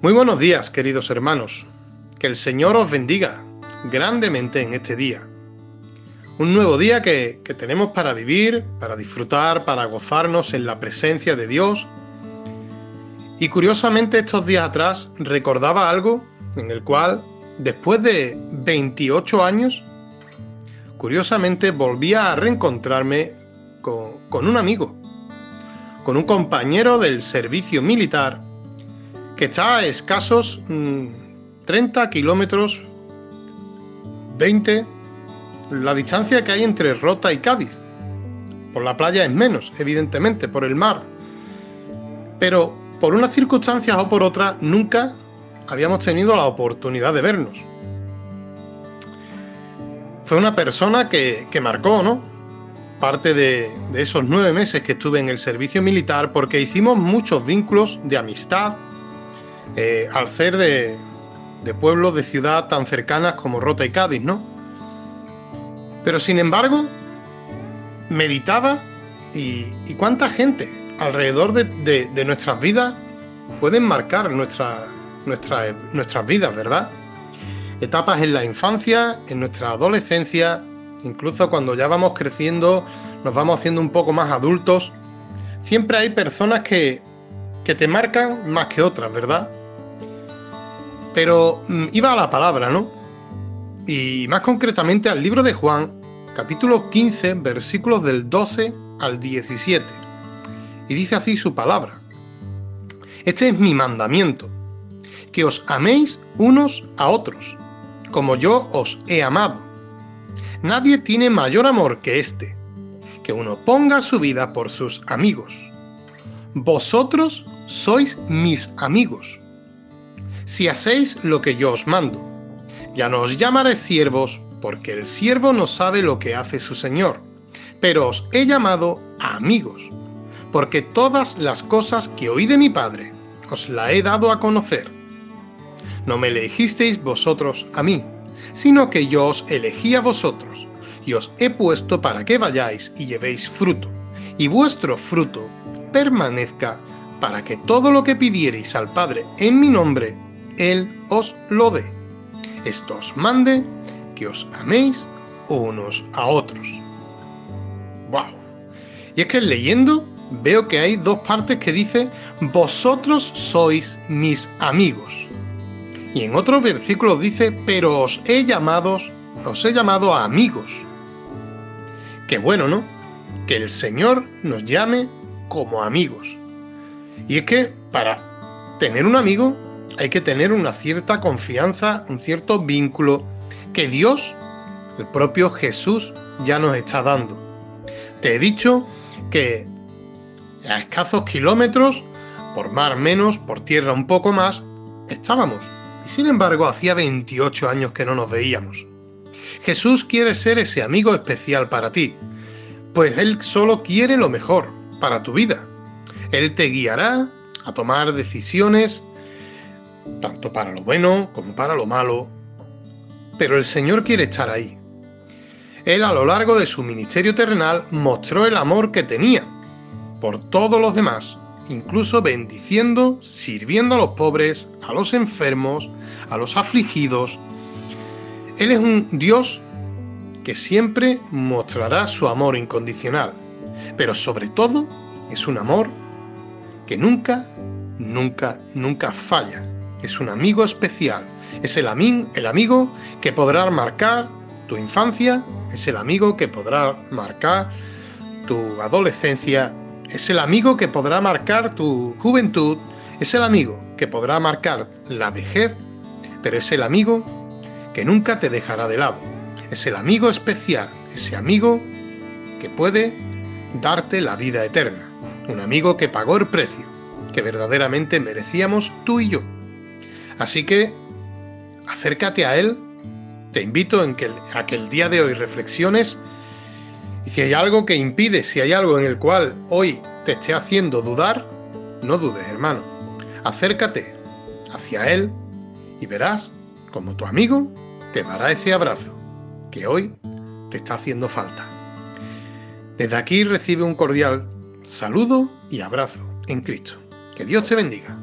Muy buenos días, queridos hermanos. Que el Señor os bendiga grandemente en este día. Un nuevo día que, tenemos para vivir, para disfrutar, para gozarnos en la presencia de Dios. Y curiosamente estos días atrás recordaba algo en el cual, después de 28 años, curiosamente volvía a reencontrarme con, con un amigo, con un compañero del servicio militar que está a escasos 30 mm, kilómetros, 20, la distancia que hay entre Rota y Cádiz. Por la playa es menos, evidentemente, por el mar. Pero por unas circunstancias o por otras, nunca habíamos tenido la oportunidad de vernos. Fue una persona que, que marcó, ¿no? Parte de esos nueve meses que estuve en el servicio militar porque hicimos muchos vínculos de amistad, eh, al ser de, pueblos de ciudad tan cercanas como Rota y Cádiz, ¿no? Pero sin embargo, meditaba y, cuánta gente alrededor de, nuestras vidas pueden marcar nuestra, nuestras vidas, ¿verdad? Etapas en la infancia, en nuestra adolescencia, incluso cuando ya vamos creciendo, nos vamos haciendo un poco más adultos, siempre hay personas que, que te marcan más que otras, ¿verdad? Pero mm, iba a la palabra, ¿no? Y más concretamente al libro de Juan, capítulo 15, versículos del 12 al 17. Y dice así su palabra. Este es mi mandamiento, que os améis unos a otros, como yo os he amado. Nadie tiene mayor amor que este, que uno ponga su vida por sus amigos. Vosotros sois mis amigos si hacéis lo que yo os mando. Ya no os llamaré siervos, porque el siervo no sabe lo que hace su Señor, pero os he llamado amigos, porque todas las cosas que oí de mi Padre os la he dado a conocer. No me elegisteis vosotros a mí, sino que yo os elegí a vosotros, y os he puesto para que vayáis y llevéis fruto, y vuestro fruto permanezca, para que todo lo que pidiereis al Padre en mi nombre, él os lo dé. Esto os mande que os améis unos a otros. ¡Wow! Y es que leyendo veo que hay dos partes que dice, vosotros sois mis amigos. Y en otro versículo dice, pero os he llamado, os he llamado a amigos. Qué bueno, ¿no? Que el Señor nos llame como amigos. Y es que para tener un amigo hay que tener una cierta confianza, un cierto vínculo que Dios, el propio Jesús, ya nos está dando. Te he dicho que a escasos kilómetros, por mar menos, por tierra un poco más, estábamos. Y sin embargo, hacía 28 años que no nos veíamos. Jesús quiere ser ese amigo especial para ti, pues Él solo quiere lo mejor para tu vida. Él te guiará a tomar decisiones tanto para lo bueno como para lo malo, pero el Señor quiere estar ahí. Él a lo largo de su ministerio terrenal mostró el amor que tenía por todos los demás, incluso bendiciendo, sirviendo a los pobres, a los enfermos, a los afligidos. Él es un Dios que siempre mostrará su amor incondicional, pero sobre todo es un amor que nunca, nunca, nunca falla es un amigo especial, es el, el amigo que podrá marcar tu infancia, es el amigo que podrá marcar tu adolescencia, es el amigo que podrá marcar tu juventud, es el amigo que podrá marcar la vejez, pero es el amigo que nunca te dejará de lado. Es el amigo especial, ese amigo que puede darte la vida eterna. Un amigo que pagó el precio que verdaderamente merecíamos tú y yo. Así que acércate a Él, te invito en que, a que el día de hoy reflexiones y si hay algo que impide, si hay algo en el cual hoy te esté haciendo dudar, no dudes, hermano. Acércate hacia Él y verás como tu amigo te dará ese abrazo que hoy te está haciendo falta. Desde aquí recibe un cordial saludo y abrazo en Cristo. Que Dios te bendiga.